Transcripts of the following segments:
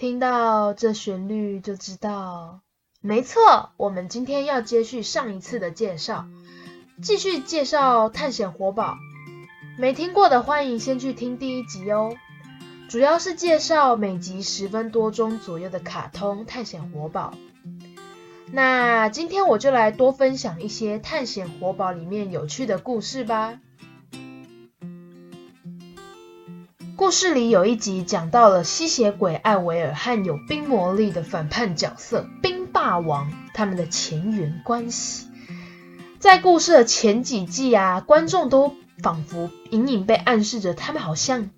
听到这旋律就知道，没错，我们今天要接续上一次的介绍，继续介绍探险活宝。没听过的欢迎先去听第一集哦，主要是介绍每集十分多钟左右的卡通探险活宝。那今天我就来多分享一些探险活宝里面有趣的故事吧。故事里有一集讲到了吸血鬼艾维尔和有冰魔力的反叛角色冰霸王他们的前缘关系。在故事的前几季啊，观众都仿佛隐隐被暗示着他们好像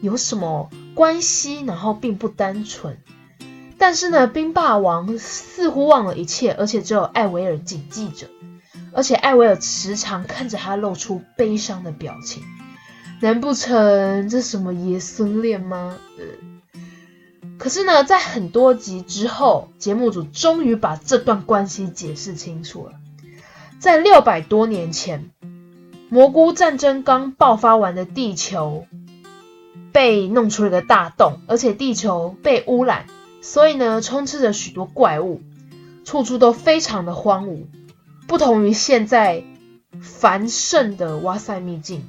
有什么关系，然后并不单纯。但是呢，冰霸王似乎忘了一切，而且只有艾维尔谨记着，而且艾维尔时常看着他露出悲伤的表情。难不成这什么爷孙恋吗？呃，可是呢，在很多集之后，节目组终于把这段关系解释清楚了。在六百多年前，蘑菇战争刚爆发完的地球被弄出了个大洞，而且地球被污染，所以呢，充斥着许多怪物，处处都非常的荒芜，不同于现在繁盛的哇塞秘境。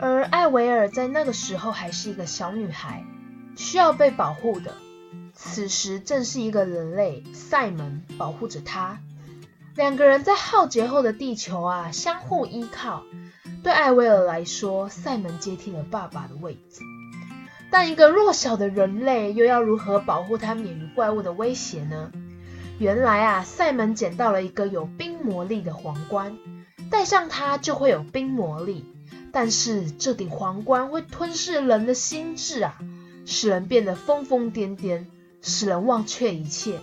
而艾维尔在那个时候还是一个小女孩，需要被保护的。此时正是一个人类赛门保护着她。两个人在浩劫后的地球啊，相互依靠。对艾维尔来说，赛门接替了爸爸的位置。但一个弱小的人类又要如何保护他免于怪物的威胁呢？原来啊，赛门捡到了一个有冰魔力的皇冠，戴上它就会有冰魔力。但是这顶皇冠会吞噬人的心智啊，使人变得疯疯癫癫，使人忘却一切。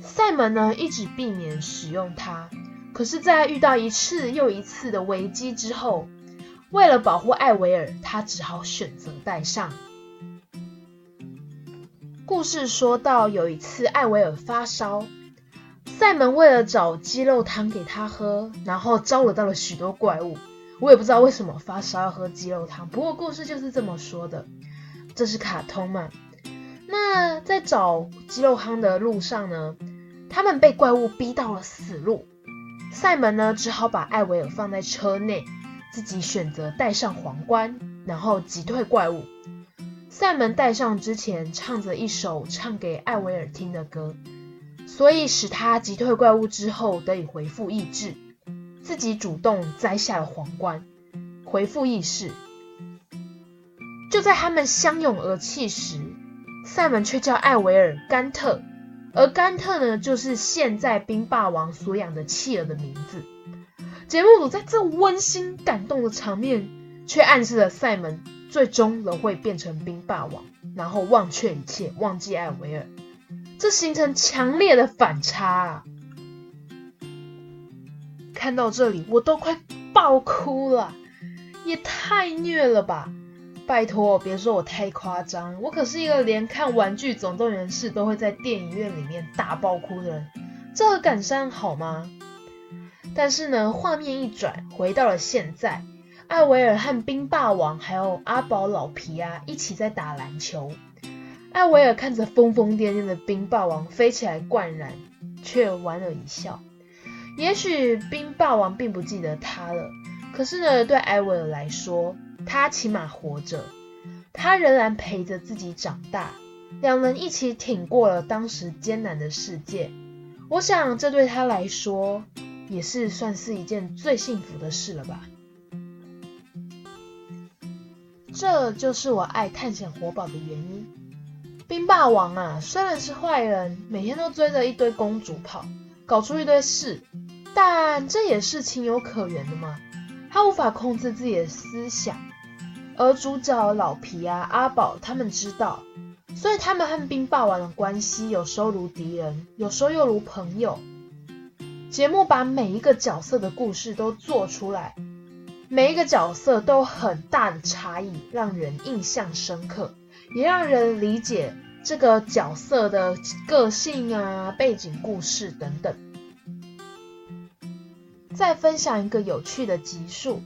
赛门呢，一直避免使用它，可是，在遇到一次又一次的危机之后，为了保护艾维尔，他只好选择戴上。故事说到有一次艾维尔发烧，赛门为了找鸡肉汤给他喝，然后招惹到了许多怪物。我也不知道为什么发烧要喝鸡肉汤，不过故事就是这么说的。这是卡通嘛？那在找鸡肉汤的路上呢，他们被怪物逼到了死路。赛门呢，只好把艾维尔放在车内，自己选择戴上皇冠，然后击退怪物。赛门戴上之前，唱着一首唱给艾维尔听的歌，所以使他击退怪物之后得以恢复意志。自己主动摘下了皇冠，恢复意识。就在他们相拥而泣时，赛门却叫艾维尔甘特，而甘特呢，就是现在冰霸王所养的弃儿的名字。节目组在这温馨感动的场面，却暗示了赛门最终仍会变成冰霸王，然后忘却一切，忘记艾维尔。这形成强烈的反差啊！看到这里，我都快爆哭了，也太虐了吧！拜托，别说我太夸张，我可是一个连看《玩具总动员四》都会在电影院里面大爆哭的人，这感伤好吗？但是呢，画面一转，回到了现在，艾维尔和冰霸王还有阿宝老皮啊一起在打篮球，艾维尔看着疯疯癫癫的冰霸王飞起来灌篮，却莞尔一笑。也许冰霸王并不记得他了，可是呢，对艾维尔来说，他起码活着，他仍然陪着自己长大，两人一起挺过了当时艰难的世界。我想，这对他来说，也是算是一件最幸福的事了吧。这就是我爱探险活宝的原因。冰霸王啊，虽然是坏人，每天都追着一堆公主跑。搞出一堆事，但这也是情有可原的嘛。他无法控制自己的思想，而主角老皮啊、阿宝他们知道，所以他们和冰霸王的关系有时候如敌人，有时候又如朋友。节目把每一个角色的故事都做出来，每一个角色都很大的差异，让人印象深刻，也让人理解这个角色的个性啊、背景故事等等。再分享一个有趣的集数。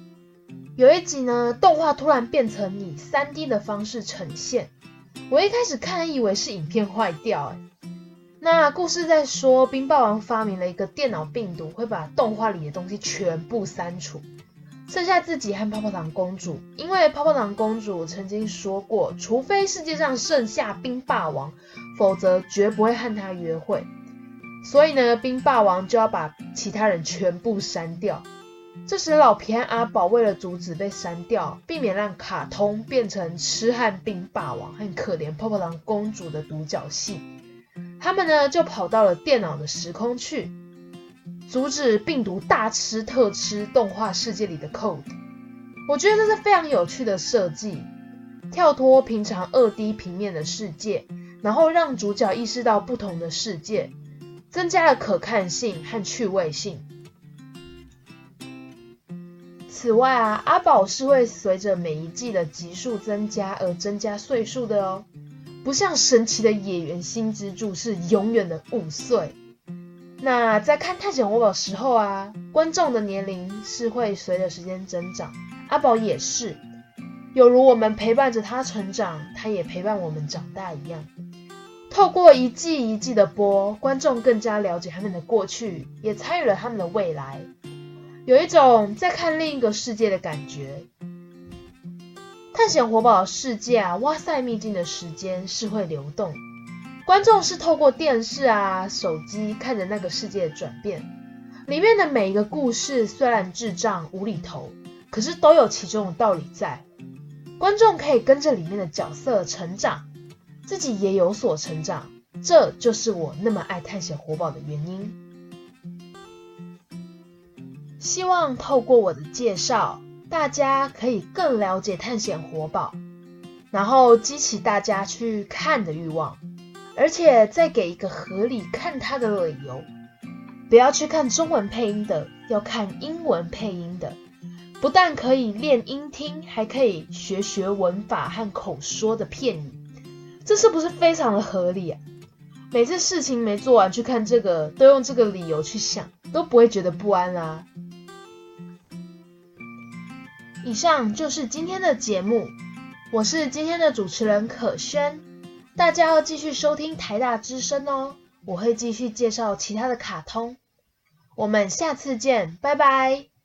有一集呢，动画突然变成以 3D 的方式呈现。我一开始看以为是影片坏掉，哎。那故事在说，冰霸王发明了一个电脑病毒，会把动画里的东西全部删除，剩下自己和泡泡糖公主。因为泡泡糖公主曾经说过，除非世界上剩下冰霸王，否则绝不会和他约会。所以呢，冰霸王就要把其他人全部删掉。这时，老皮和阿宝为了阻止被删掉，避免让卡通变成痴汉冰霸王和可怜泡泡糖公主的独角戏，他们呢就跑到了电脑的时空去，阻止病毒大吃特吃动画世界里的 code。我觉得这是非常有趣的设计，跳脱平常二 D 平面的世界，然后让主角意识到不同的世界，增加了可看性和趣味性。此外啊，阿宝是会随着每一季的集数增加而增加岁数的哦，不像神奇的野原新之助是永远的五岁。那在看探险活宝时候啊，观众的年龄是会随着时间增长，阿宝也是，有如我们陪伴着他成长，他也陪伴我们长大一样。透过一季一季的播，观众更加了解他们的过去，也参与了他们的未来。有一种在看另一个世界的感觉。探险活宝世界啊，哇塞秘境的时间是会流动，观众是透过电视啊、手机看着那个世界的转变。里面的每一个故事虽然智障无厘头，可是都有其中的道理在。观众可以跟着里面的角色成长，自己也有所成长。这就是我那么爱探险活宝的原因。希望透过我的介绍，大家可以更了解探险活宝，然后激起大家去看的欲望，而且再给一个合理看它的理由。不要去看中文配音的，要看英文配音的，不但可以练音听，还可以学学文法和口说的片语，这是不是非常的合理啊？每次事情没做完去看这个，都用这个理由去想，都不会觉得不安啦。以上就是今天的节目，我是今天的主持人可轩，大家要继续收听台大之声哦，我会继续介绍其他的卡通，我们下次见，拜拜。